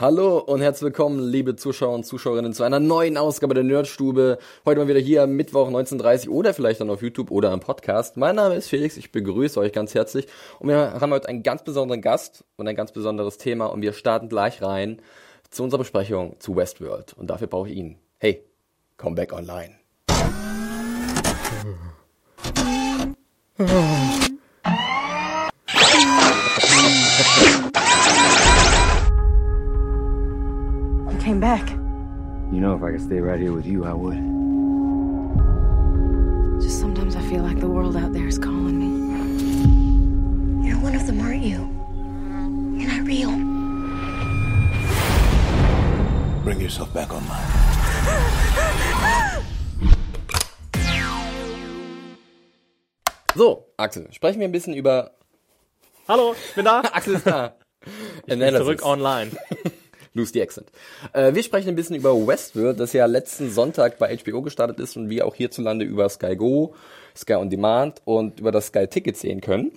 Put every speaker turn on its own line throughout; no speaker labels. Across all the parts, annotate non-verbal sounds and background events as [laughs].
Hallo und herzlich willkommen, liebe Zuschauer und Zuschauerinnen, zu einer neuen Ausgabe der Nerdstube. Heute mal wieder hier am Mittwoch 19.30 oder vielleicht dann auf YouTube oder am Podcast. Mein Name ist Felix, ich begrüße euch ganz herzlich. Und wir haben heute einen ganz besonderen Gast und ein ganz besonderes Thema. Und wir starten gleich rein zu unserer Besprechung zu Westworld. Und dafür brauche ich ihn. Hey, come back online. [laughs]
You back.
You know, if I could stay right here with you, I would.
Just sometimes I feel like the world out there is calling me.
You're one of them, aren't you? You're not real.
Bring yourself back online.
So, Axel, sprechen wir ein bisschen über...
Hallo, ich bin da. [laughs]
Axel ist da.
Ich bin zurück online. [laughs]
Lose the Accent. Äh, wir sprechen ein bisschen über Westworld, das ja letzten Sonntag bei HBO gestartet ist und wir auch hierzulande über Sky Go, Sky On Demand und über das Sky Ticket sehen können.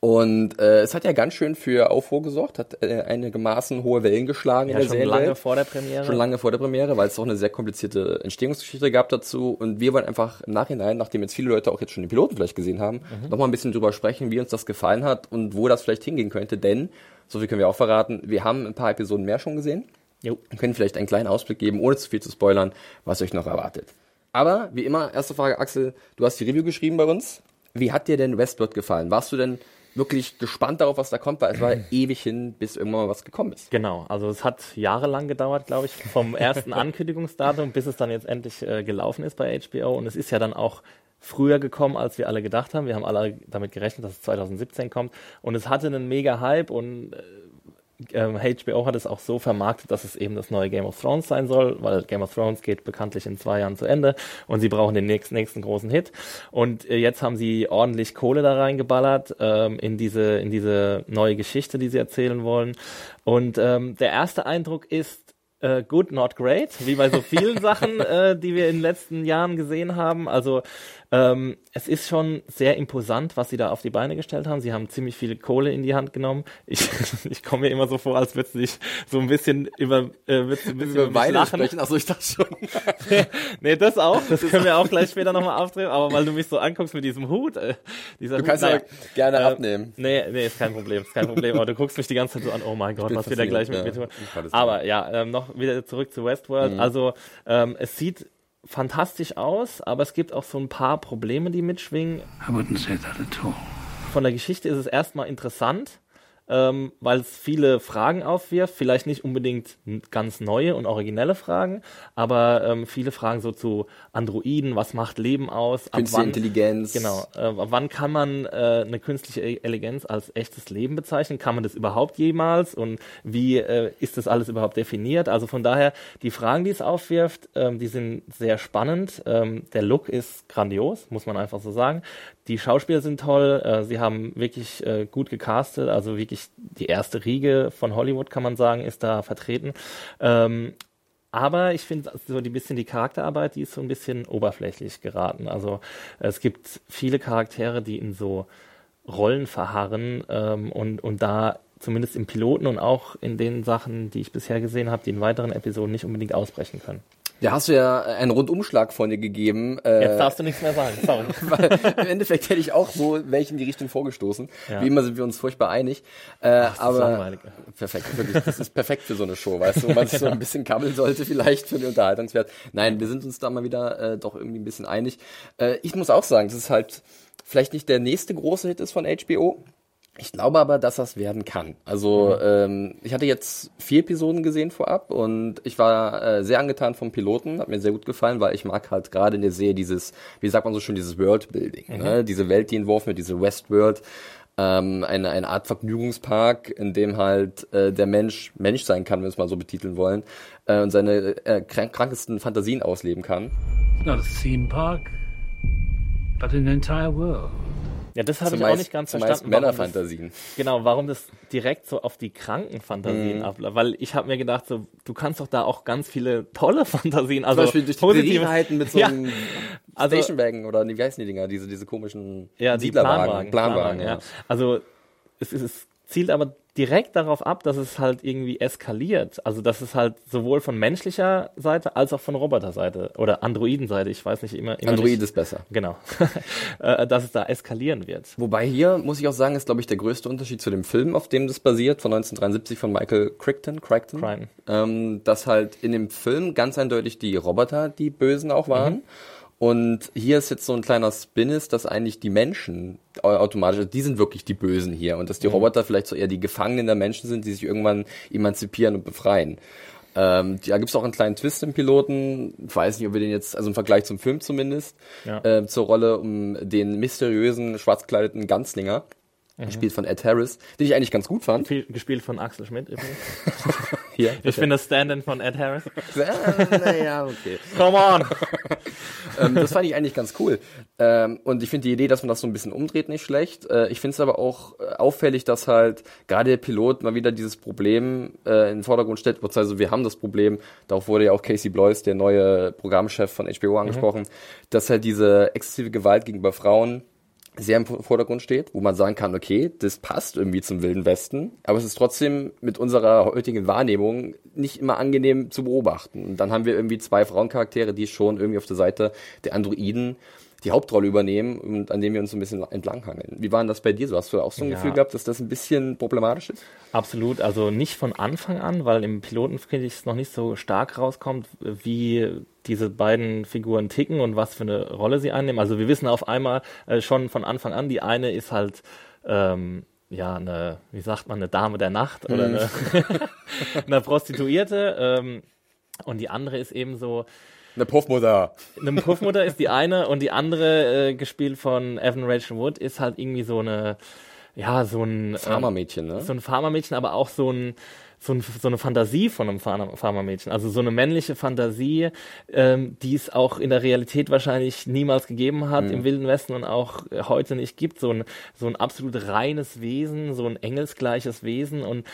Und äh, es hat ja ganz schön für Aufruhr gesorgt, hat äh, einigermaßen hohe Wellen geschlagen
Ja,
in der
schon
Serienwelt.
lange vor der Premiere.
Schon lange vor der Premiere, weil es auch eine sehr komplizierte Entstehungsgeschichte gab dazu. Und wir wollen einfach im Nachhinein, nachdem jetzt viele Leute auch jetzt schon den Piloten vielleicht gesehen haben,
Mhm.
noch mal ein bisschen drüber sprechen, wie uns das gefallen hat und wo das vielleicht hingehen könnte. Denn, so viel können wir auch verraten, wir haben ein paar Episoden mehr schon gesehen
Jo.
und können vielleicht einen kleinen Ausblick geben, ohne zu viel zu spoilern, was euch noch erwartet. Aber, wie immer, erste Frage, Axel, du hast die Review geschrieben bei uns. Wie hat dir denn Westworld gefallen? Warst du denn wirklich gespannt darauf, was da kommt? Weil es war [clears throat] ewig hin, bis irgendwann mal was gekommen ist.
Genau, also es hat jahrelang gedauert, glaube ich, vom ersten [laughs] Ankündigungsdatum, bis es dann jetzt endlich äh, gelaufen ist bei HBO. Und es ist ja dann auch früher gekommen, als wir alle gedacht haben. Wir haben alle damit gerechnet, dass es 2017 kommt. Und es hatte einen mega Hype und äh, ähm, HBO hat es auch so vermarktet, dass es eben das neue Game of Thrones sein soll, weil Game of Thrones geht bekanntlich in zwei Jahren zu Ende und sie brauchen den nächsten, nächsten großen Hit. Und äh, jetzt haben sie ordentlich Kohle da reingeballert ähm, in diese in diese neue Geschichte, die sie erzählen wollen. Und ähm, der erste Eindruck ist äh, good, not great, wie bei so vielen [laughs] Sachen, äh, die wir in den letzten Jahren gesehen haben. Also ähm, es ist schon sehr imposant, was sie da auf die Beine gestellt haben. Sie haben ziemlich viel Kohle in die Hand genommen. Ich, [laughs] ich komme mir immer so vor, als würdest du dich so ein bisschen über, äh, ein bisschen über
Weine sprechen, achso, ich dachte schon. [laughs]
nee, das auch. Das können wir auch gleich später nochmal aufdrehen. Aber weil du mich so anguckst mit diesem Hut, äh, dieser
Du
Hut,
kannst
naja.
aber gerne
Äh,
abnehmen.
Nee, nee, ist kein Problem, ist kein Problem. Aber du guckst mich die ganze Zeit so an, oh mein Gott, was wir da gleich mit mir
fasziniert,
tun.
ja.
Aber ja, ähm, noch wieder zurück zu Westworld.
Mhm.
Also ähm, es sieht fantastisch aus, aber es gibt auch so ein paar Probleme, die mitschwingen.
I wouldn't say that at all.
Von der Geschichte ist es erstmal interessant, ähm, weil es viele Fragen aufwirft, vielleicht nicht unbedingt ganz neue und originelle Fragen, aber ähm, viele Fragen so zu Androiden, was macht Leben aus,
Künstliche
wann,
Intelligenz.
Genau. Äh, wann kann man äh, eine künstliche E- Intelligenz als echtes Leben bezeichnen? Kann man das überhaupt jemals? Und wie äh, ist das alles überhaupt definiert? Also von daher, die Fragen, die es aufwirft, ähm, die sind sehr spannend. Ähm, der Look ist grandios, muss man einfach so sagen. Die Schauspieler sind toll. Äh, sie haben wirklich äh, gut gecastet. Also wirklich die erste Riege von Hollywood, kann man sagen, ist da vertreten. Ähm, aber ich finde so die bisschen die Charakterarbeit, die ist so ein bisschen oberflächlich geraten. Also es gibt viele Charaktere, die in so Rollen verharren ähm, und, und da zumindest im Piloten und auch in den Sachen, die ich bisher gesehen habe, die in weiteren Episoden nicht unbedingt ausbrechen können.
Da hast du ja einen Rundumschlag von dir gegeben. Äh,
Jetzt darfst du nichts mehr sagen, sorry. [laughs]
im Endeffekt hätte ich auch so welchen in die Richtung vorgestoßen.
Ja.
Wie immer sind wir uns furchtbar einig. Äh,
ist
aber perfekt, wirklich, das ist perfekt für so eine Show, weißt du, wo man sich so [laughs] ein bisschen kabbeln sollte vielleicht für den Unterhaltungswert. Nein, wir sind uns da mal wieder äh, doch irgendwie ein bisschen einig. Äh, ich muss auch sagen, das ist halt vielleicht nicht der nächste große Hit ist von HBO. Ich glaube aber, dass das werden kann. Also ähm, ich hatte jetzt vier Episoden gesehen vorab und ich war äh, sehr angetan vom Piloten, hat mir sehr gut gefallen, weil ich mag halt gerade in der Serie dieses, wie sagt man so schön, dieses Worldbuilding, ne? diese Welt, die entworfen wird, diese Westworld, ähm, eine, eine Art Vergnügungspark, in dem halt äh, der Mensch Mensch sein kann, wenn wir es mal so betiteln wollen, äh, und seine äh, krank krankesten Fantasien ausleben kann.
It's not a theme park, but an entire world.
Ja, das habe ich auch nicht ganz verstanden. das-
Männerfantasien.
Genau, warum das direkt so auf die kranken
Mhm.
Fantasien abläuft. Weil ich habe mir gedacht, so, du kannst doch da auch ganz viele tolle [laughs] Fantasien, also
Zum Beispiel durch die
positive-
mit so
Ja.
einem [laughs]
Also-
Stationwagen oder wie heißen die Dinger, diese, diese komischen
ja, die
Siedlerwagen.
Planwagen,
Planwagen, ja.
Also es, ist- zielt aber direkt darauf ab, dass es halt irgendwie eskaliert. Also dass es halt sowohl von menschlicher Seite als auch von Roboterseite oder Androidenseite, ich weiß nicht immer. immer
Android
nicht,
ist besser.
Genau. [laughs] Äh, dass es da eskalieren wird.
Wobei hier, muss ich auch sagen, ist, glaube ich, der größte Unterschied zu dem Film, auf dem das basiert, von 1973 von Michael Crichton, Crichton,
Crichton.
Ähm, dass halt in dem Film ganz eindeutig die Roboter die Bösen auch waren.
Mhm.
Und hier ist jetzt so ein kleiner Spin ist, dass eigentlich die Menschen au- automatisch, also die sind wirklich die Bösen hier und dass die Roboter vielleicht so eher die Gefangenen der Menschen sind, die sich irgendwann emanzipieren und befreien. Ähm, da gibt's auch einen kleinen Twist im Piloten. Ich weiß nicht, ob wir den jetzt, also im Vergleich zum Film zumindest,
Ja.
äh, zur Rolle um den mysteriösen, schwarzgekleideten Ganzlinger, gespielt von Ed Harris, den ich eigentlich ganz gut fand.
Gespielt von Axel Schmidt übrigens. [laughs]
Hier.
Ich bin das Stand-in von Ed Harris.
naja, okay. [laughs]
Come on! [laughs]
ähm, das fand ich eigentlich ganz cool. Ähm, und ich finde die Idee, dass man das so ein bisschen umdreht, nicht schlecht. Äh, ich finde es aber auch äh, auffällig, dass halt gerade der Pilot mal wieder dieses Problem äh, in den Vordergrund stellt. Beziehungsweise wir haben das Problem, darauf wurde ja auch Casey Bloys, der neue Programmchef von HBO, angesprochen, dass halt diese exzessive Gewalt gegenüber Frauen sehr im Vordergrund steht, wo man sagen kann, okay, das passt irgendwie zum Wilden Westen, aber es ist trotzdem mit unserer heutigen Wahrnehmung nicht immer angenehm zu beobachten. Und dann haben wir irgendwie zwei Frauencharaktere, die schon irgendwie auf der Seite der Androiden die Hauptrolle übernehmen und an dem wir uns so ein bisschen entlanghangeln. Wie war denn das bei dir so? Hast du auch so ein
Ja.
Gefühl gehabt, dass das ein bisschen problematisch ist?
Absolut, also nicht von Anfang an, weil im Piloten finde ich es noch nicht so stark rauskommt, wie diese beiden Figuren ticken und was für eine Rolle sie einnehmen. Also wir wissen auf einmal äh, schon von Anfang an, die eine ist halt ähm, ja eine, wie sagt man, eine Dame der Nacht oder eine, [laughs] eine Prostituierte ähm, und die andere ist eben so
Eine Puffmutter.
eine Puffmutter ist die eine und die andere, äh, gespielt von Evan Rachel Wood, ist halt irgendwie so eine, ja, so ein ähm,
Farmermädchen, ne?
so ein Pharmamädchen, aber auch so ein so, ein, so eine Fantasie von einem Pharma- Pharmamädchen, also so eine männliche Fantasie, ähm, die es auch in der Realität wahrscheinlich niemals gegeben hat im Wilden Westen und auch äh, heute nicht gibt. So ein, so ein absolut reines Wesen, so ein engelsgleiches Wesen und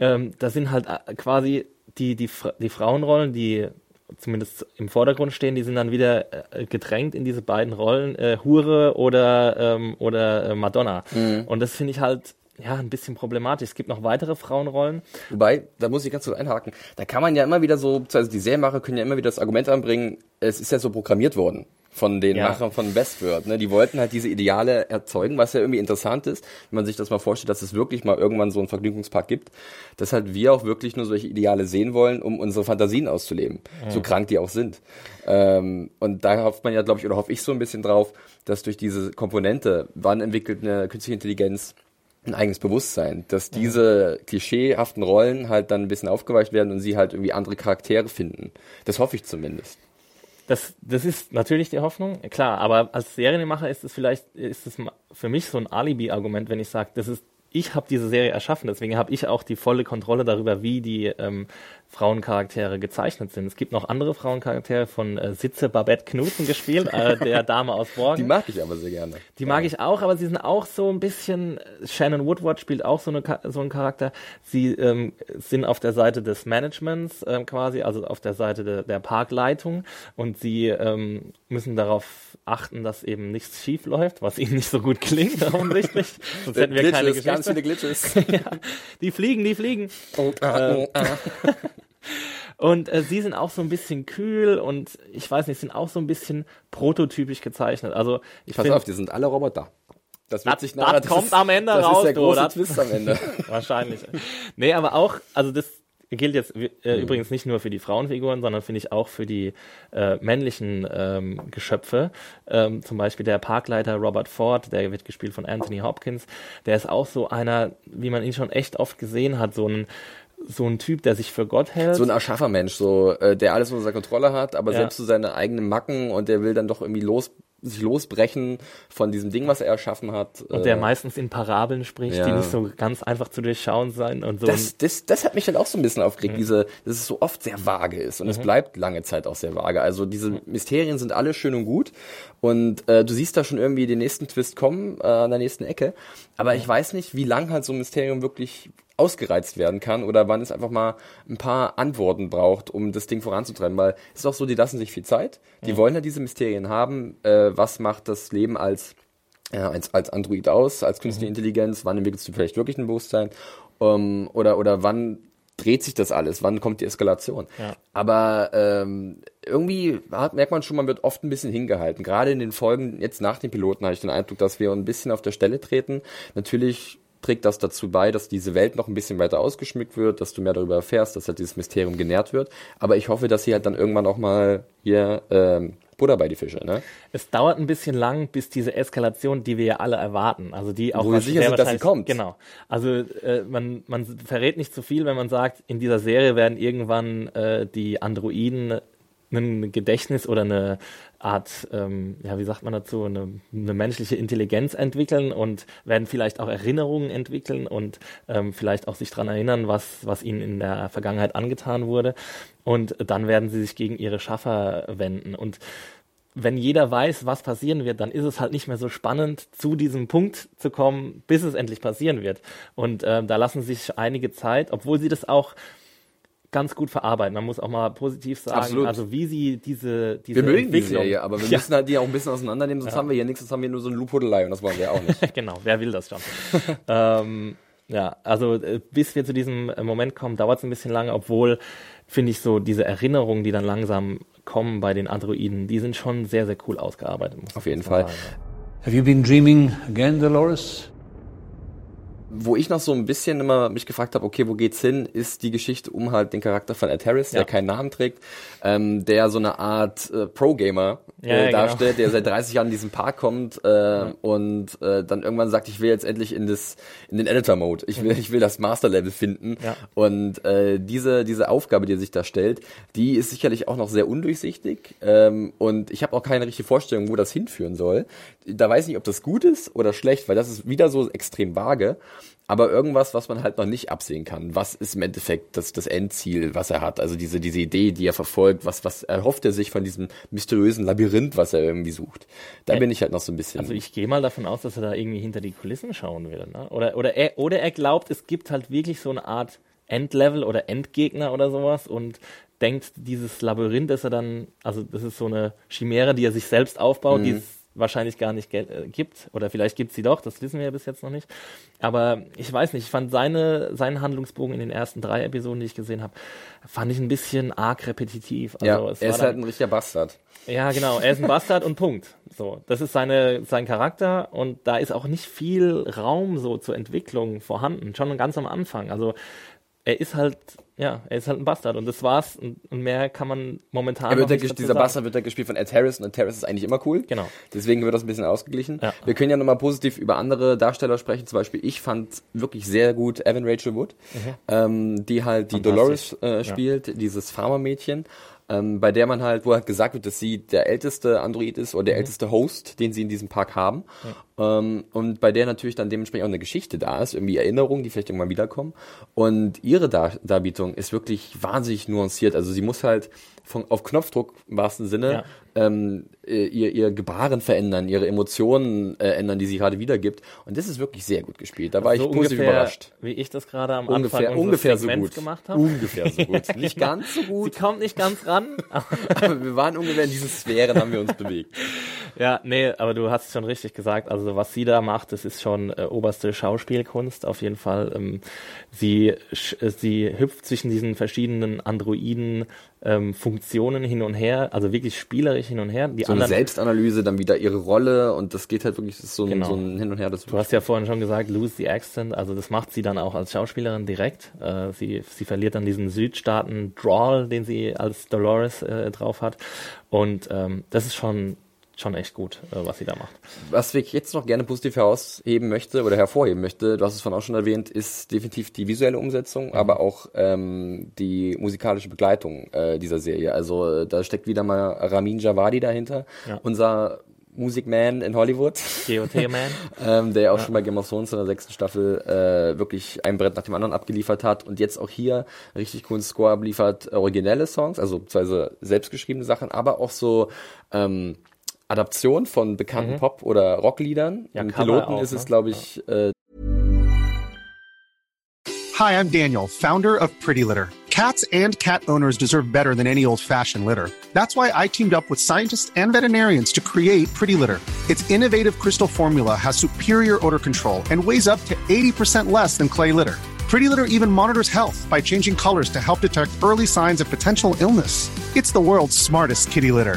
ähm, da sind halt äh, quasi die, die, die Frauenrollen, die zumindest im Vordergrund stehen, die sind dann wieder äh, gedrängt in diese beiden Rollen, äh, Hure oder, ähm, oder äh, Madonna. Und das finde ich halt ja ein bisschen problematisch. Es gibt noch weitere Frauenrollen.
Wobei, da muss ich ganz kurz einhaken, da kann man ja immer wieder so, also die Serienmacher können ja immer wieder das Argument anbringen, es ist ja so programmiert worden von den
Ja.
Machern von Westworld. Ne? Die wollten halt diese Ideale erzeugen, was ja irgendwie interessant ist, wenn man sich das mal vorstellt, dass es wirklich mal irgendwann so einen Vergnügungspark gibt, dass halt wir auch wirklich nur solche Ideale sehen wollen, um unsere Fantasien auszuleben, so krank die auch sind. Ähm, und da hofft man ja, glaube ich, oder hoffe ich so ein bisschen drauf, dass durch diese Komponente, wann entwickelt eine künstliche Intelligenz ein eigenes Bewusstsein, dass diese klischeehaften Rollen halt dann ein bisschen aufgeweicht werden und sie halt irgendwie andere Charaktere finden. Das hoffe ich zumindest.
Das, das ist natürlich die Hoffnung, klar, aber als Serienmacher ist es vielleicht, ist es für mich so ein Alibi-Argument, wenn ich sage, das ist, ich habe diese Serie erschaffen, deswegen habe ich auch die volle Kontrolle darüber, wie die ähm, Frauencharaktere gezeichnet sind. Es gibt noch andere Frauencharaktere von äh, Sitze Babette Knudsen gespielt, äh, der [laughs] Dame aus Borgen.
Die mag ich aber sehr gerne.
Die mag ich auch, aber sie sind auch so ein bisschen. Shannon Woodward spielt auch so, eine, so einen Charakter. Sie ähm, sind auf der Seite des Managements ähm, quasi, also auf der Seite de, der Parkleitung und sie ähm, müssen darauf achten, dass eben nichts schief läuft, was ihnen nicht so gut klingt, [laughs] offensichtlich. Sonst hätten wir keine
Glitches, ganz
Geschichte.
viele Glitches. [laughs]
ja, die fliegen, die fliegen.
Und, ah, oh, ah.
Und äh, sie sind auch so ein bisschen kühl und ich weiß nicht, sind auch so ein bisschen prototypisch gezeichnet. Also ich
Pass
find,
auf, die sind alle Roboter. Das wird
Das-
sich
das
nachher-
kommt
ist-
am Ende
das
raus,
ist der
du,
große
das-
Twist am Ende. [laughs]
Wahrscheinlich. Nee, aber auch, also das gilt jetzt äh, übrigens nicht nur für die Frauenfiguren, sondern finde ich auch für die äh, männlichen ähm, Geschöpfe. Ähm, zum Beispiel der Parkleiter Robert Ford, der wird gespielt von Anthony Hopkins. Der ist auch so einer, wie man ihn schon echt oft gesehen hat, so ein so ein Typ, der sich für Gott hält.
So ein Erschaffermensch, so, äh, der alles unter Kontrolle hat, aber
Ja.
selbst so seine eigenen Macken und der will dann doch irgendwie los, sich losbrechen von diesem Ding, was er erschaffen hat.
und der meistens in Parabeln spricht,
ja.
die nicht so ganz einfach zu durchschauen sein und so.
das, das, das hat mich dann auch so ein bisschen
Mhm.
aufgeregt, diese, dass es so oft sehr vage ist und es bleibt lange Zeit auch sehr vage. Also diese
Mhm.
Mysterien sind alle schön und gut und äh, du siehst da schon irgendwie den nächsten Twist kommen äh, an der nächsten Ecke, aber ich weiß nicht, wie lang halt so ein Mysterium wirklich ausgereizt werden kann oder wann es einfach mal ein paar Antworten braucht, um das Ding voranzutreiben, weil es ist auch so, die lassen sich viel Zeit, die wollen ja diese Mysterien haben, äh, was macht das Leben als ja, als, als Android aus, als künstliche Intelligenz, wann entwickelst du vielleicht wirklich ein Bewusstsein ähm, oder, oder wann dreht sich das alles, wann kommt die Eskalation.
Ja.
Aber ähm, irgendwie hat, merkt man schon, man wird oft ein bisschen hingehalten. Gerade in den Folgen, jetzt nach den Piloten, habe ich den Eindruck, dass wir ein bisschen auf der Stelle treten. Natürlich trägt das dazu bei, dass diese Welt noch ein bisschen weiter ausgeschmückt wird, dass du mehr darüber erfährst, dass halt dieses Mysterium genährt wird. Aber ich hoffe, dass sie halt dann irgendwann auch mal hier ähm, Butter bei die Fische, ne?
Es dauert ein bisschen lang, bis diese Eskalation, die wir ja alle erwarten, also die auch
Wo wir sicher sind, dass sie kommt.
Genau. Also äh, man, man verrät nicht zu viel, wenn man sagt, in dieser Serie werden irgendwann äh, die Androiden ein Gedächtnis oder eine Art, ähm, ja, wie sagt man dazu, eine, eine menschliche Intelligenz entwickeln und werden vielleicht auch Erinnerungen entwickeln und ähm, vielleicht auch sich dran erinnern, was, was ihnen in der Vergangenheit angetan wurde. Und dann werden sie sich gegen ihre Schaffer wenden. Und wenn jeder weiß, was passieren wird, dann ist es halt nicht mehr so spannend, zu diesem Punkt zu kommen, bis es endlich passieren wird. Und ähm, da lassen sich einige Zeit, obwohl sie das auch ganz gut verarbeiten. Man muss auch mal positiv sagen,
Absolut.
also wie sie diese, diese
Wir mögen die Serie, aber wir
Ja.
müssen halt die auch ein bisschen auseinandernehmen, sonst haben wir hier nichts, sonst haben wir nur so eine Lobhudelei und das wollen wir auch nicht. [laughs]
genau, wer will das schon? [laughs] ähm, ja, also äh, bis wir zu diesem äh, Moment kommen, dauert es ein bisschen lange, obwohl, finde ich so, diese Erinnerungen, die dann langsam kommen bei den Androiden, die sind schon sehr, sehr cool ausgearbeitet. muss-
Auf jeden Fall.
sagen, ja.
Have you been dreaming again, Dolores?
Wo ich noch so ein bisschen immer mich gefragt habe, okay, wo geht's hin, ist die Geschichte um halt den Charakter von Ed Harris, der
Ja.
keinen Namen trägt, ähm, der so eine Art äh, Pro-Gamer
Ja,
äh,
ja, genau.
darstellt, der seit [laughs] 30 Jahren in diesen Park kommt äh, und äh, dann irgendwann sagt, ich will jetzt endlich in das in den Editor-Mode, ich will ich will das Master-Level finden
Mhm. Ja.
und äh, diese diese Aufgabe, die er sich da stellt, die ist sicherlich auch noch sehr undurchsichtig ähm, und ich habe auch keine richtige Vorstellung, wo das hinführen soll. Da weiß ich nicht, ob das gut ist oder schlecht, weil das ist wieder so extrem vage aber irgendwas, was man halt noch nicht absehen kann. Was ist im Endeffekt das, das Endziel, was er hat? Also diese, diese Idee, die er verfolgt, was, was erhofft er sich von diesem mysteriösen Labyrinth, was er irgendwie sucht? Da
Ä-
bin ich halt noch so ein bisschen.
Also ich gehe mal davon aus, dass er da irgendwie hinter die Kulissen schauen will. Ne? Oder, oder, er, oder er glaubt, es gibt halt wirklich so eine Art Endlevel oder Endgegner oder sowas und denkt, dieses Labyrinth, das er dann, also das ist so eine Chimäre, die er sich selbst aufbaut, die es wahrscheinlich gar nicht äh, gibt. Oder vielleicht gibt sie doch, das wissen wir ja bis jetzt noch nicht. Aber ich weiß nicht, ich fand seine, seinen Handlungsbogen in den ersten drei Episoden, die ich gesehen habe, fand ich ein bisschen arg repetitiv. Also
ja, er
war
ist
dann-
halt ein richtiger Bastard.
ja, genau. Er ist ein Bastard und Punkt. So, das ist seine, sein Charakter und da ist auch nicht viel Raum so zur Entwicklung vorhanden. Schon ganz am Anfang. Also er ist halt, ja, er ist halt ein Bastard und das war's und, mehr kann man momentan
Er wird ja,
nicht
dieser
sagen.
Bastard wird ja gespielt von Ed Harris und Ed Harris ist eigentlich immer cool.
Genau.
Deswegen wird das ein bisschen ausgeglichen.
Ja.
Wir können ja nochmal positiv über andere Darsteller sprechen. Zum Beispiel, ich fand wirklich sehr gut Evan Rachel Wood, ähm, die halt die
Mhm.
Dolores äh, spielt, dieses Farmermädchen. Ähm, bei der man halt, wo halt gesagt wird, dass sie der älteste Android ist oder der
Mhm.
älteste Host, den sie in diesem Park haben. Ähm, und bei der natürlich dann dementsprechend auch eine Geschichte da ist, irgendwie Erinnerungen, die vielleicht irgendwann wiederkommen. Und ihre Dar Darbietung ist wirklich wahnsinnig nuanciert. Also sie muss halt von, auf Knopfdruck im wahrsten Sinne
Ja.
ähm, äh, ihr, ihr Gebaren verändern, ihre Emotionen äh, ändern, die sie gerade wiedergibt. Und das ist wirklich sehr gut gespielt. Da war
so
ich positiv
ungefähr,
überrascht.
Wie ich das gerade am
Ungefähr,
Anfang
ungefähr so gut.
gemacht habe.
Ungefähr so gut. Nicht ganz so
Sie
gut,
kommt nicht ganz ran. [laughs]
aber wir waren ungefähr in diesen Sphären, haben wir uns bewegt.
Ja, nee, aber du hast es schon richtig gesagt. Also was sie da macht, das ist schon äh, oberste Schauspielkunst auf jeden Fall. Ähm, sie, sie hüpft zwischen diesen verschiedenen Androiden ähm, Funktionen hin und her, also wirklich spielerisch hin und her. Die
So eine
anderen,
Selbstanalyse, dann wieder ihre Rolle und das geht halt wirklich, so ein,
Genau.
so ein Hin und Her. Das
Du hast ja vorhin schon gesagt, lose the accent, also das macht sie dann auch als Schauspielerin direkt. Äh, sie, sie verliert dann diesen Südstaaten-Drawl, den sie als Dolores äh, drauf hat. Und ähm, das ist schon, schon echt gut, äh, was sie da macht.
Was ich jetzt noch gerne positiv herausheben möchte oder hervorheben möchte, du hast es vorhin auch schon erwähnt, ist definitiv die visuelle Umsetzung,
Mhm.
aber auch ähm, die musikalische Begleitung äh, dieser Serie. Also äh, da steckt wieder mal Ramin Javadi dahinter,
Ja.
unser Musikman in Hollywood.
GOT-Man. [laughs]
ähm, der ja auch schon bei Game of Thrones in der sechsten Staffel äh, wirklich ein Brett nach dem anderen abgeliefert hat und jetzt auch hier richtig coolen Score abliefert, originelle Songs, also beziehungsweise selbstgeschriebene Sachen, aber auch so ähm, Adaption von bekannten Pop- oder Rockliedern.
Ja,
Im Piloten
auch,
ist es,
ne?
glaube ich, äh,
Hi, I'm Daniel, founder of Pretty Litter. Cats and cat owners deserve better than any old fashioned litter. That's why I teamed up with scientists and veterinarians to create Pretty Litter. Its innovative crystal formula has superior odor control and weighs up to 80% less than clay litter. Pretty Litter even monitors health by changing colors to help detect early signs of potential illness. It's the world's smartest kitty litter.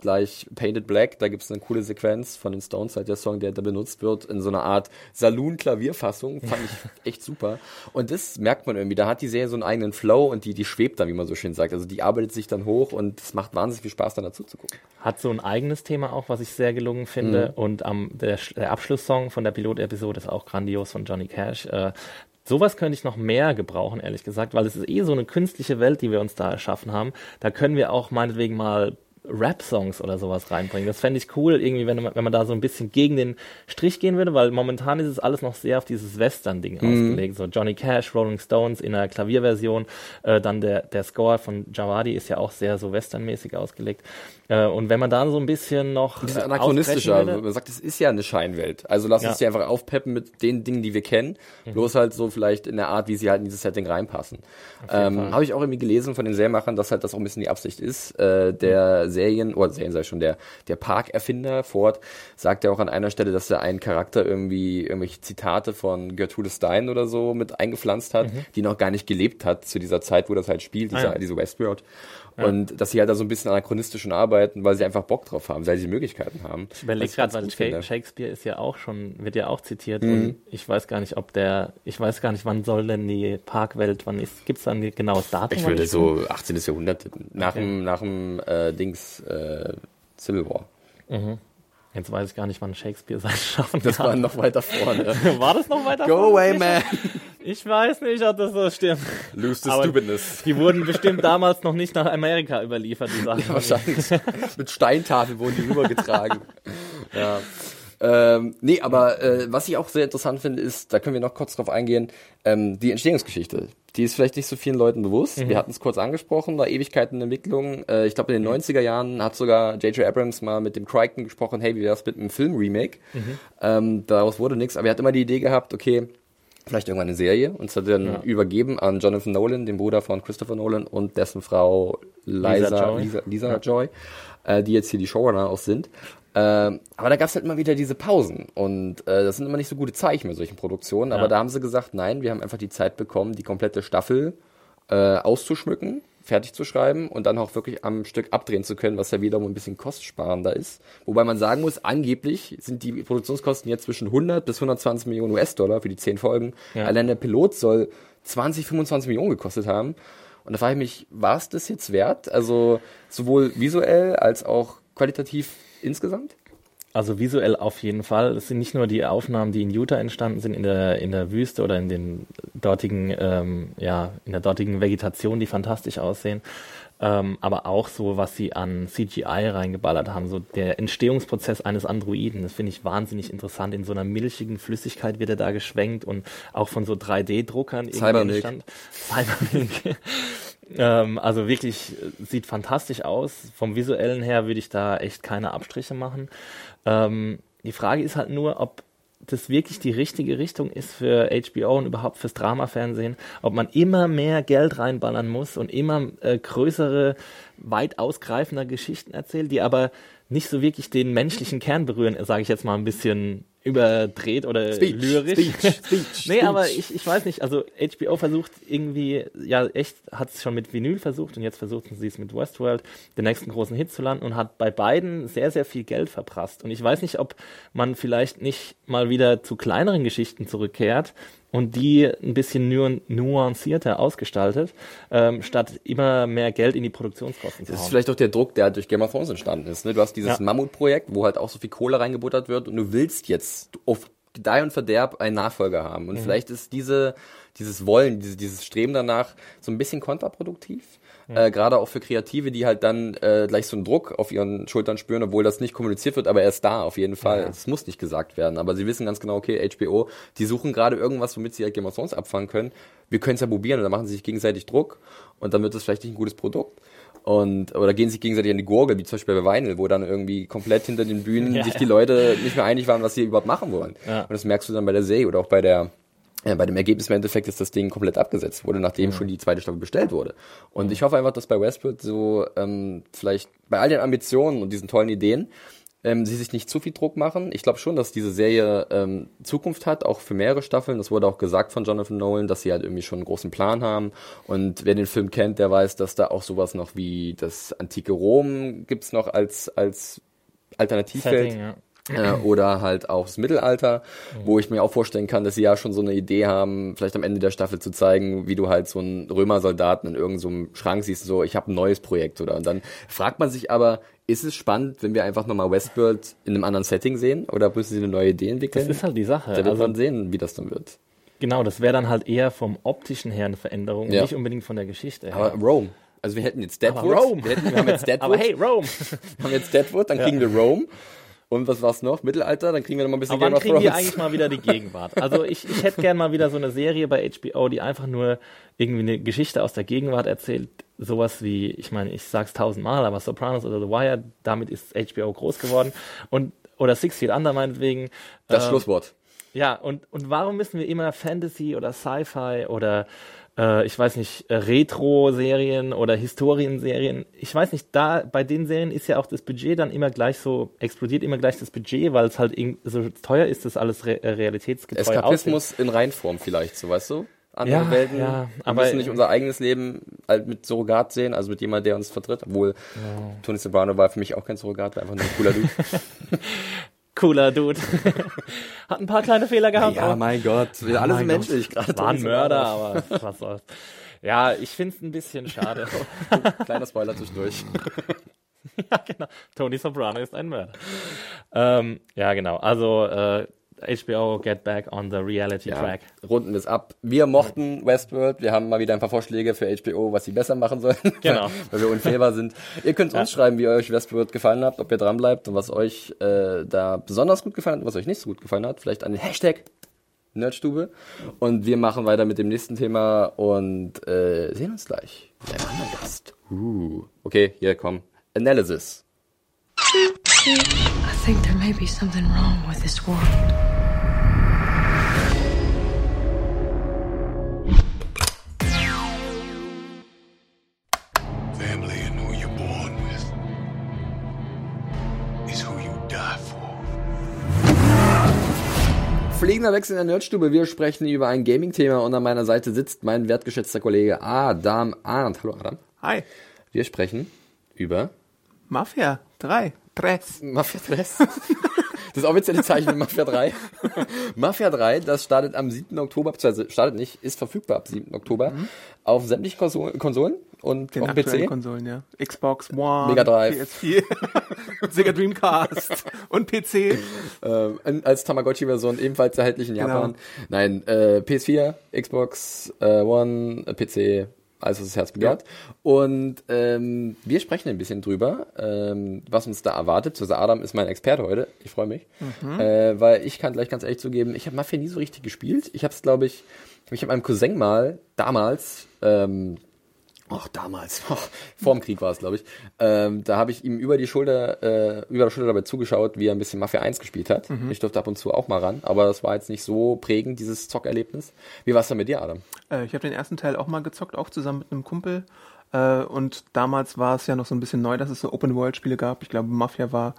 Gleich Painted Black, da gibt es eine coole Sequenz von den Stones, halt der Song, der da benutzt wird, in so einer Art Saloon-Klavierfassung, fand ich [laughs] echt super. Und das merkt man irgendwie, da hat die Serie so einen eigenen Flow und die, die schwebt dann, wie man so schön sagt. Also die arbeitet sich dann hoch und es macht wahnsinnig viel Spaß, dann dazu zu gucken.
Hat so ein eigenes Thema auch, was ich sehr gelungen finde. Und am der, der Abschlusssong von der Pilotepisode ist auch grandios von Johnny Cash. Äh, Sowas könnte ich noch mehr gebrauchen, ehrlich gesagt, weil es ist eh so eine künstliche Welt, die wir uns da erschaffen haben. Da können wir auch meinetwegen mal Rap-Songs oder sowas reinbringen. Das fände ich cool, irgendwie, wenn man, wenn man da so ein bisschen gegen den Strich gehen würde, weil momentan ist es alles noch sehr auf dieses Western-Ding ausgelegt. So Johnny Cash, Rolling Stones in einer Klavierversion, äh, dann der, der Score von Javadi ist ja auch sehr so westernmäßig ausgelegt. Äh, und wenn man da so ein bisschen noch.
Ein bisschen
äh,
anachronistischer.
würde-
Man sagt, es ist ja eine Scheinwelt. Also lass
Ja.
uns die einfach aufpeppen mit den Dingen, die wir kennen. Bloß halt so vielleicht in der Art, wie sie halt in dieses Setting reinpassen. Ähm, Habe ich auch irgendwie gelesen von den Serienmachern, dass halt das auch ein bisschen die Absicht ist. Äh, der Serien, oder Serien sei schon, der, der Parkerfinder Ford sagt ja auch an einer Stelle, dass er einen Charakter irgendwie irgendwelche Zitate von Gertrude Stein oder so mit eingepflanzt hat, die noch gar nicht gelebt hat zu dieser Zeit, wo das halt spielt, dieser,
Ah ja.
diese Westworld. Und dass sie halt da so ein bisschen anachronistisch arbeiten, weil sie einfach Bock drauf haben, weil sie Möglichkeiten haben.
Ich überlege gerade, weil
finde.
Shakespeare ist ja auch schon, wird ja auch zitiert
Mhm.
und ich weiß gar nicht, ob der, ich weiß gar nicht, wann soll denn die Parkwelt, wann ist, gibt's da ein genaues Datum?
Ich würde so 18. Jahrhundert nach
Okay.
dem, nach dem äh, Dings äh, Civil War.
Jetzt weiß ich gar nicht, wann Shakespeare sein Schaffen
Das war noch weiter vorne. [laughs]
War das noch weiter?
Go
vorne?
away, man!
Ich weiß nicht, ob das so stimmt.
Lose the
Aber
stupidness.
Die wurden bestimmt damals noch nicht nach Amerika überliefert, die Sachen.
Wahrscheinlich. [laughs] Mit Steintafeln wurden die rübergetragen. [laughs] ja. Ähm, nee, aber äh, was ich auch sehr interessant finde, ist, da können wir noch kurz drauf eingehen, ähm, die Entstehungsgeschichte. Die ist vielleicht nicht so vielen Leuten bewusst. Wir hatten es kurz angesprochen, war Ewigkeiten in Entwicklung. Äh, ich glaube, in den 90er Jahren hat sogar J.J. Abrams mal mit dem Crichton gesprochen, hey, wie wär's mit einem Film-Remake? Ähm, daraus wurde nichts, aber er hat immer die Idee gehabt, okay, vielleicht irgendwann eine Serie und es hat dann übergeben an Jonathan Nolan, den Bruder von Christopher Nolan und dessen Frau Liza,
Joy.
Lisa, Lisa Joy, äh, die jetzt hier die Showrunner auch sind. Ähm, aber da gab es halt immer wieder diese Pausen und äh, das sind immer nicht so gute Zeichen bei solchen Produktionen. Aber
Ja.
da haben sie gesagt, nein, wir haben einfach die Zeit bekommen, die komplette Staffel äh, auszuschmücken, fertig zu schreiben und dann auch wirklich am Stück abdrehen zu können, was ja wiederum ein bisschen kostsparender ist. Wobei man sagen muss, angeblich sind die Produktionskosten jetzt zwischen 100 bis 120 Millionen US-Dollar für die 10 Folgen.
Ja.
Allein der Pilot soll 20, 25 Millionen gekostet haben. Und da frage ich mich, war es das jetzt wert? Also sowohl visuell als auch qualitativ insgesamt?
Also visuell auf jeden Fall. Es sind nicht nur die Aufnahmen, die in Utah entstanden sind, in der, in der Wüste oder in den dortigen, ähm, ja, in der dortigen Vegetation, die fantastisch aussehen. Ähm, aber auch so, was sie an CGI reingeballert haben. So der Entstehungsprozess eines Androiden, das finde ich wahnsinnig interessant. In so einer milchigen Flüssigkeit wird er da geschwenkt und auch von so 3D-Druckern irgendwie
Cybermilk.
entstand- Cybermilk. [laughs] Ähm, also wirklich äh, sieht fantastisch aus. Vom visuellen her würde ich da echt keine Abstriche machen. Ähm, die Frage ist halt nur, ob das wirklich die richtige Richtung ist für HBO und überhaupt fürs Dramafernsehen, ob man immer mehr Geld reinballern muss und immer äh, größere, weit ausgreifender Geschichten erzählt, die aber nicht so wirklich den menschlichen Kern berühren, sage ich jetzt mal ein bisschen überdreht oder
Speech,
lyrisch.
Speech, Speech,
nee,
Speech.
aber ich, ich weiß nicht, also HBO versucht irgendwie, ja echt, hat es schon mit Vinyl versucht und jetzt versuchen sie es mit Westworld, den nächsten großen Hit zu landen und hat bei beiden sehr, sehr viel Geld verprasst. Und ich weiß nicht, ob man vielleicht nicht mal wieder zu kleineren Geschichten zurückkehrt und die ein bisschen nu nuancierter ausgestaltet, ähm, statt immer mehr Geld in die Produktionskosten zu
Das ist
hauen.
vielleicht auch der Druck, der halt durch Game of Thrones entstanden ist. Ne? Du hast dieses
Ja.
Mammutprojekt, wo halt auch so viel Kohle reingebuttert wird und du willst jetzt auf Gedeih und Verderb einen Nachfolger haben. Und vielleicht ist diese, dieses Wollen, diese, dieses Streben danach so ein bisschen kontraproduktiv. Äh, Gerade auch für Kreative, die halt dann äh, gleich so einen Druck auf ihren Schultern spüren, obwohl das nicht kommuniziert wird, aber er ist da auf jeden Fall. Es muss nicht gesagt werden, aber sie wissen ganz genau, okay, HBO, die suchen gerade irgendwas, womit sie halt Game of Thrones abfangen können. Wir können es ja probieren und dann machen sie sich gegenseitig Druck und dann wird es vielleicht nicht ein gutes Produkt. Und, oder gehen sich gegenseitig an die Gurgel, wie zum Beispiel bei Vinyl, wo dann irgendwie komplett hinter den Bühnen [laughs]
Ja,
sich
ja.
die Leute nicht mehr einig waren, was sie überhaupt machen wollen.
Ja.
Und das merkst du dann bei der Serie oder auch bei der, ja, bei dem Ergebnis im Endeffekt ist das Ding komplett abgesetzt wurde, nachdem schon die zweite Staffel bestellt wurde. Und ich hoffe einfach, dass bei Westworld so ähm, vielleicht bei all den Ambitionen und diesen tollen Ideen ähm, sie sich nicht zu viel Druck machen. Ich glaube schon, dass diese Serie ähm, Zukunft hat, auch für mehrere Staffeln. Das wurde auch gesagt von Jonathan Nolan, dass sie halt irgendwie schon einen großen Plan haben. Und wer den Film kennt, der weiß, dass da auch sowas noch wie das antike Rom gibt's noch als als Alternativwelt.
Setting, ja.
Äh, oder halt auch das Mittelalter, wo ich mir auch vorstellen kann, dass sie ja schon so eine Idee haben, vielleicht am Ende der Staffel zu zeigen, wie du halt so einen Römersoldaten in irgendeinem so Schrank siehst, so ich habe ein neues Projekt oder und dann fragt man sich aber, ist es spannend, wenn wir einfach nochmal Westworld in einem anderen Setting sehen oder müssen sie eine neue Idee entwickeln?
Das ist halt die Sache.
da wird
Also,
man sehen, wie das dann wird.
genau, das wäre dann halt eher vom optischen her eine Veränderung,
Ja.
nicht unbedingt von der Geschichte her.
Aber Rome. Also wir hätten jetzt Deadwood.
Rome.
Wir, hätten, wir haben jetzt [laughs] Deadwood.
Aber hey, Rome! [laughs]
wir haben jetzt Deadwood, dann kriegen wir Rome. Und was war's noch? Mittelalter, dann kriegen wir noch mal ein bisschen
Aber wann
Game of
kriegen
Thrones.
wir eigentlich mal wieder die Gegenwart? Also ich, ich hätte gern mal wieder so eine Serie bei HBO, die einfach nur irgendwie eine Geschichte aus der Gegenwart erzählt. Sowas wie, ich meine, ich sag's tausendmal, aber Sopranos oder The Wire, damit ist HBO groß geworden. Und, oder Six Feet Under meinetwegen.
das
Ähm,
Schlusswort.
Ja, und, und warum müssen wir immer Fantasy oder Sci-Fi oder äh, ich weiß nicht, äh, Retro-Serien oder Historienserien? Ich weiß nicht, da bei den Serien ist ja auch das Budget dann immer gleich so, explodiert immer gleich das Budget, weil es halt so teuer ist, das alles re äh, realitätsgetreu aussieht.
Eskapismus in Reinform vielleicht, so weißt du? Andere
Ja,
Welten.
ja,
wir
aber-
müssen nicht unser eigenes Leben halt mit Surrogat sehen, also mit jemand, der uns vertritt. Obwohl Tony Soprano war für mich auch kein Surrogat, war einfach nur ein cooler Dude. [laughs]
Cooler Dude. [laughs] Hat ein paar kleine Fehler gehabt.
ja,
aber-
mein Gott, wir alle
Mein
sind menschlich. Gerade
War ein Mörder, aber was soll's. Ja, ich find's ein bisschen schade. [laughs]
Kleiner Spoiler zwischendurch. [laughs]
ja, genau. Tony Soprano ist ein Mörder. Ähm, ja, genau. Also äh, HBO Get Back on the Reality
Ja,
Track.
runden wir es ab. Wir mochten Westworld. Wir haben mal wieder ein paar Vorschläge für HBO, was sie besser machen sollen. [laughs]
Genau.
weil wir unfehlbar sind. Ihr könnt uns schreiben, wie euch Westworld gefallen hat, ob ihr dran bleibt und was euch äh, da besonders gut gefallen hat und was euch nicht so gut gefallen hat. Vielleicht an den Hashtag Nerdstube. Und wir machen weiter mit dem nächsten Thema und äh, sehen uns gleich mit einem anderen Gast. Uh. Okay, hier komm. Analysis.
I think there may be something wrong with this world.
Family and who you're born with is who you die for.
Fliegender Wechsel in der Nerdstube. Wir sprechen über ein Gaming-Thema und an meiner Seite sitzt mein wertgeschätzter Kollege Adam Arndt. Hallo Adam.
Hi.
Wir sprechen über
Mafia 3. Tres.
Mafia 3. Das offizielle Zeichen für Mafia 3. Mafia 3, das startet am 7. Oktober, beziehungsweise startet nicht, ist verfügbar ab 7. Oktober auf sämtlichen Konsolen, Konsolen und
Den
auf PC.
Konsolen, ja. Xbox One,
Mega Drive.
PS4, [laughs] Sega Dreamcast und PC.
Ähm, als Tamagotchi-Version ebenfalls erhältlich in
Genau.
Japan. Nein, äh, PS4, Xbox äh, One, äh, PC, alles was das Herz begehrt. Und ähm, wir sprechen ein bisschen drüber, ähm, was uns da erwartet. Also Adam ist mein Experte heute. Ich freue mich, äh, weil ich kann gleich ganz ehrlich zugeben, ich habe Mafia nie so richtig gespielt. Ich habe es, glaube ich, ich habe meinem Cousin mal damals ähm, Ach, damals, [laughs] oh, vorm Krieg war es, glaube ich. Ähm, da habe ich ihm über die Schulter, äh, über der Schulter dabei zugeschaut, wie er ein bisschen Mafia 1 gespielt hat.
Mhm.
Ich durfte ab und zu auch mal ran, aber das war jetzt nicht so prägend, dieses Zockerlebnis. Wie war es denn mit dir, Adam?
Äh, ich habe den ersten Teil auch mal gezockt, auch zusammen mit einem Kumpel. Äh, und damals war es ja noch so ein bisschen neu, dass es so Open-World-Spiele gab. Ich glaube, Mafia war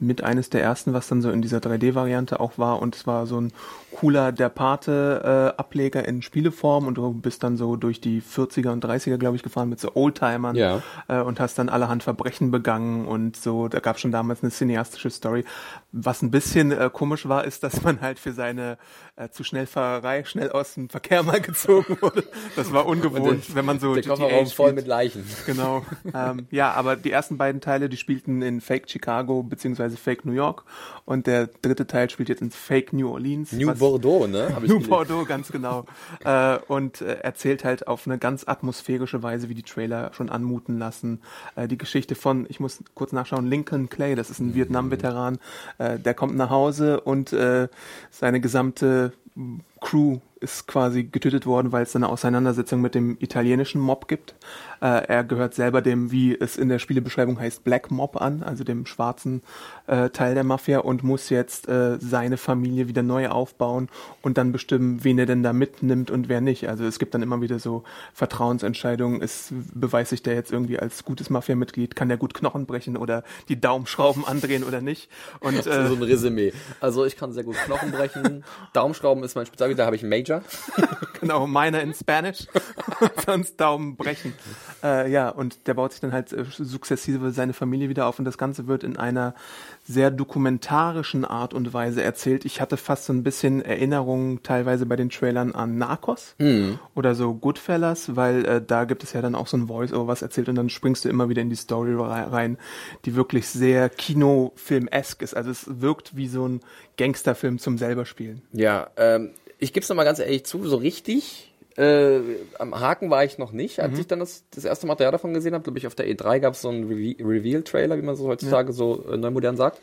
mit eines der ersten, was dann so in dieser 3D-Variante auch war. Und es war so ein cooler Der Pate-Ableger in Spieleform. Und du bist dann so durch die 40er und 30er, glaube ich, gefahren mit so Oldtimern.
Ja.
Äh, und hast dann allerhand Verbrechen begangen. Und so, da gab es schon damals eine cineastische Story. Was ein bisschen äh, komisch war, ist, dass man halt für seine äh, zu Schnellfahrerei schnell aus dem Verkehr mal gezogen wurde. Das war ungewohnt,
der-
wenn man so
der
GTA
Kofferraum voll mit Leichen.
Genau. ähm, ja, aber die ersten beiden Teile, die spielten in Fake Chicago beziehungsweise Fake New York und der dritte Teil spielt jetzt in Fake New Orleans.
New Bordeaux, ne? [laughs] Hab ich
New
gelesen.
Bordeaux, ganz genau. äh, und äh, erzählt halt auf eine ganz atmosphärische Weise, wie die Trailer schon anmuten lassen. Äh, die Geschichte von, ich muss kurz nachschauen, Lincoln Clay, das ist ein Vietnam-Veteran, äh, der kommt nach Hause und äh, seine gesamte Crew ist quasi getötet worden, weil es eine Auseinandersetzung mit dem italienischen Mob gibt. Äh, er gehört selber dem, wie es in der Spielebeschreibung heißt, Black Mob an, also dem schwarzen äh, Teil der Mafia und muss jetzt äh, seine Familie wieder neu aufbauen und dann bestimmen, wen er denn da mitnimmt und wer nicht. Also es gibt dann immer wieder so Vertrauensentscheidungen. Ist, beweist sich der jetzt irgendwie als gutes Mafia-Mitglied? Kann der gut Knochen brechen oder die Daumenschrauben andrehen oder nicht? Und
Das ist
äh,
so ein Resümee. Also ich kann sehr gut Knochen brechen. Daumenschrauben ist mein Spezialgebiet, da habe ich Major. [laughs]
genau, meiner in Spanish, [laughs] sonst Daumen brechen. Äh, ja, und der baut sich dann halt äh, sukzessive seine Familie wieder auf und das Ganze wird in einer sehr dokumentarischen Art und Weise erzählt. Ich hatte fast so ein bisschen Erinnerungen teilweise bei den Trailern an Narcos oder so Goodfellas, weil äh, da gibt es ja dann auch so ein Voice-Over, was erzählt und dann springst du immer wieder in die Story rei- rein, die wirklich sehr Kinofilm-esk ist. Also es wirkt wie so ein Gangsterfilm zum selber spielen.
Ja, ähm, ich gebe es nochmal ganz ehrlich zu, so richtig äh, am Haken war ich noch nicht, als ich dann das, das erste Material davon gesehen habe. Glaube ich, auf der E3 gab es so einen Reve Reveal-Trailer, wie man so heutzutage so äh, neumodern sagt.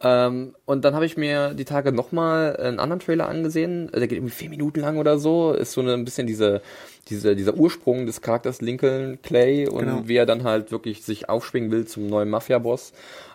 Ähm, und dann habe ich mir die Tage nochmal einen anderen Trailer angesehen. Der geht irgendwie vier Minuten lang oder so. Ist so eine, ein bisschen diese, diese, dieser Ursprung des Charakters Lincoln Clay und
Genau.
wie er dann halt wirklich sich aufschwingen will zum neuen Mafia-Boss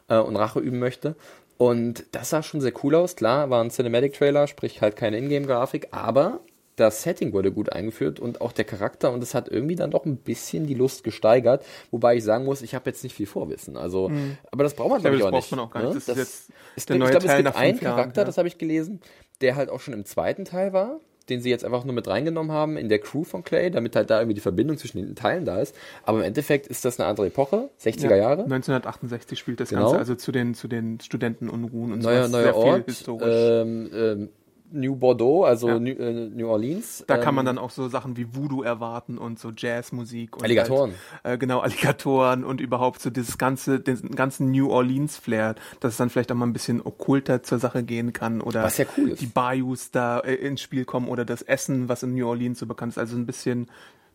äh, und Rache üben möchte. Und das sah schon sehr cool aus. Klar, war ein Cinematic-Trailer, sprich halt keine Ingame-Grafik, aber das Setting wurde gut eingeführt und auch der Charakter und es hat irgendwie dann doch ein bisschen die Lust gesteigert, wobei ich sagen muss, ich habe jetzt nicht viel Vorwissen. Also, aber das braucht man
Mhm. Ich
glaube
glaube,
ich
das
auch nicht.
auch gar
ne?
nicht. Das ist jetzt der
ich
neue
glaube, es gibt einen
Jahren,
Charakter,
ja.
das habe ich gelesen, der halt auch schon im zweiten Teil war, den sie jetzt einfach nur mit reingenommen haben in der Crew von Clay, damit halt da irgendwie die Verbindung zwischen den Teilen da ist. Aber im Endeffekt ist das eine andere Epoche, 60er Jahre.
1968 spielt das
Genau.
Ganze, also zu den, zu den Studentenunruhen und
neuer,
sowas.
neuer
viel
Ort, ähm, ähm, New Bordeaux, also
Ja.
New, äh, New Orleans.
da
ähm,
kann man dann auch so Sachen wie Voodoo erwarten und so Jazzmusik. Und
Alligatoren.
Halt, äh, genau, Alligatoren und überhaupt so dieses ganze, den ganzen New Orleans-Flair, dass es dann vielleicht auch mal ein bisschen okkulter zur Sache gehen kann oder
Was ja cool ist.
die Bayous da äh, ins Spiel kommen oder das Essen, was in New Orleans so bekannt ist. Also ein bisschen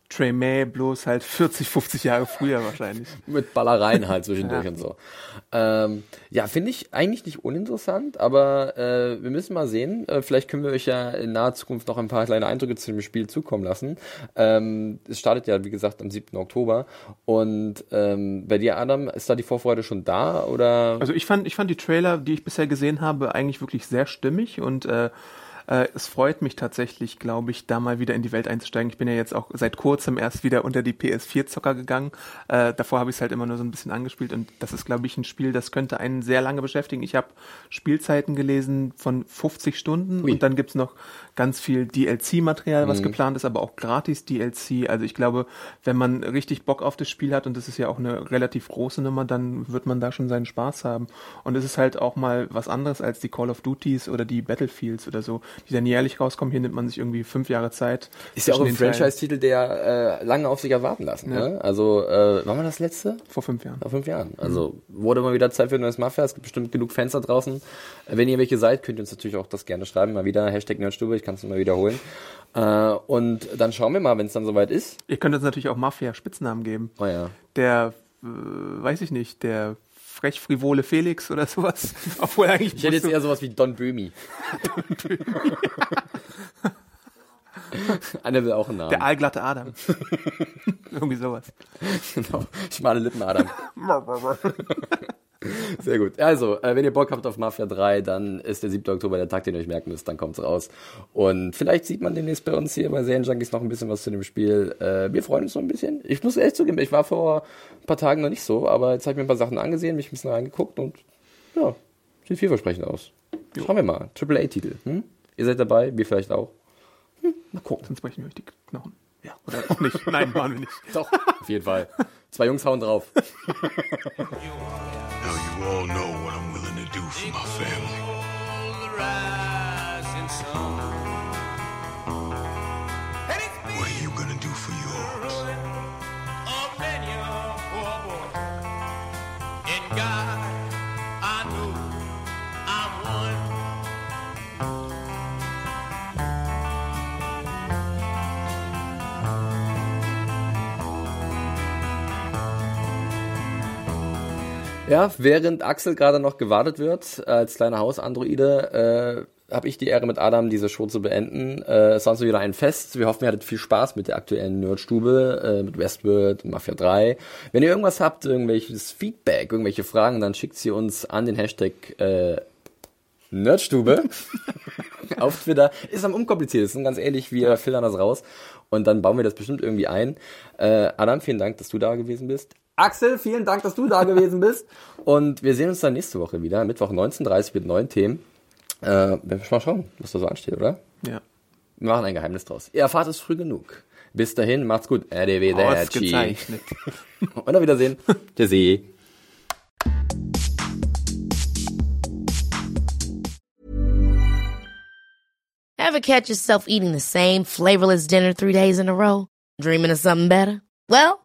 Tremay, bloß halt 40, 50 Jahre früher wahrscheinlich. [laughs]
mit Ballereien halt zwischendurch
Ja.
und so. Ähm, ja, finde ich eigentlich nicht uninteressant, aber äh, wir müssen mal sehen. Äh, vielleicht können wir euch ja in naher Zukunft noch ein paar kleine Eindrücke zu dem Spiel zukommen lassen. Ähm, es startet ja, wie gesagt, am 7. Oktober. Und ähm, bei dir, Adam, ist da die Vorfreude schon da oder?
Also ich fand, ich fand die Trailer, die ich bisher gesehen habe, eigentlich wirklich sehr stimmig und äh, äh, es freut mich tatsächlich, glaube ich, da mal wieder in die Welt einzusteigen. Ich bin ja jetzt auch seit kurzem erst wieder unter die PS4-Zocker gegangen. Äh, davor habe ich es halt immer nur so ein bisschen angespielt und das ist, glaube ich, ein Spiel, das könnte einen sehr lange beschäftigen. Ich habe Spielzeiten gelesen von 50 Stunden
Ui.
und dann gibt's noch ganz viel DLC-Material, was
Mhm.
geplant ist, aber auch gratis DLC. Also ich glaube, wenn man richtig Bock auf das Spiel hat und das ist ja auch eine relativ große Nummer, dann wird man da schon seinen Spaß haben. Und es ist halt auch mal was anderes als die Call of Duties oder die Battlefields oder so, die dann jährlich rauskommen. Hier nimmt man sich irgendwie fünf Jahre Zeit.
Ist ja auch ein. Franchise-Titel, der äh, lange auf sich erwarten lassen.
Ja.
Ne? Also, äh, wann war das letzte?
Vor fünf Jahren.
Vor fünf Jahren. Also wurde mal wieder Zeit für ein neues Mafia. Es gibt bestimmt genug Fans da draußen. Wenn ihr welche seid, könnt ihr uns natürlich auch das gerne schreiben. Mal wieder Hashtag Nerdstube, ich kann es mal wiederholen. Äh, und dann schauen wir mal, wenn es dann soweit ist.
Ihr könnt uns natürlich auch Mafia-Spitznamen geben.
Oh ja.
Der, äh, weiß ich nicht, der frech frivole Felix oder sowas. [laughs] Obwohl eigentlich
Ich hätte jetzt eher sowas wie Don Böhmi. [laughs] Einer will auch einen Namen.
Der allglatte Adam. [laughs] Irgendwie sowas.
genau. Schmale Lippen Adam. [laughs] Sehr gut. Also, äh, wenn ihr Bock habt auf Mafia 3, dann ist der 7. Oktober der Tag, den ihr euch merken müsst, dann kommt's raus. Und vielleicht sieht man demnächst bei uns hier bei Serienjunkies noch ein bisschen was zu dem Spiel. Äh, wir freuen uns so ein bisschen. Ich muss ehrlich zugeben, ich war vor ein paar Tagen noch nicht so, aber jetzt habe ich mir ein paar Sachen angesehen, mich ein bisschen reingeguckt und ja, sieht vielversprechend aus. Schauen wir mal. Triple A-Titel. Hm? Ihr seid dabei, wir vielleicht auch. Hm, mal gucken.
Sonst brechen wir euch die Knochen. Ja. Oder auch nicht. Nein, machen wir nicht. [laughs]
Doch, auf jeden Fall. Zwei Jungs hauen drauf. [laughs]
Now you all know what I'm willing to do for my family. What are you gonna do for yours?
Ja, während Axel gerade noch gewartet wird, äh, als kleiner Hausandroide, äh, habe ich die Ehre mit Adam diese Show zu beenden. Äh, es war so wieder ein Fest. Wir hoffen, ihr hattet viel Spaß mit der aktuellen Nerdstube, äh, mit Westworld, Mafia 3. Wenn ihr irgendwas habt, irgendwelches Feedback, irgendwelche Fragen, dann schickt sie uns an den Hashtag äh, Nerdstube [laughs] auf Twitter. Ist am unkompliziertesten, ganz ehrlich, wir filtern das raus und dann bauen wir das bestimmt irgendwie ein. Äh, Adam, vielen Dank, dass du da gewesen bist. Axel, vielen Dank, dass du da [laughs] gewesen bist. Und wir sehen uns dann nächste Woche wieder, Mittwoch 19.30 mit neuen Themen. Äh, mal schauen, was da so ansteht, oder?
Ja.
Wir machen ein Geheimnis draus. Ihr erfahrt es früh genug. Bis dahin, macht's gut. Arrivederci. [laughs] Und auf Wiedersehen. Tschüssi.
Ever catch yourself eating the same flavorless dinner three days in a row? Dreaming of something better? Well,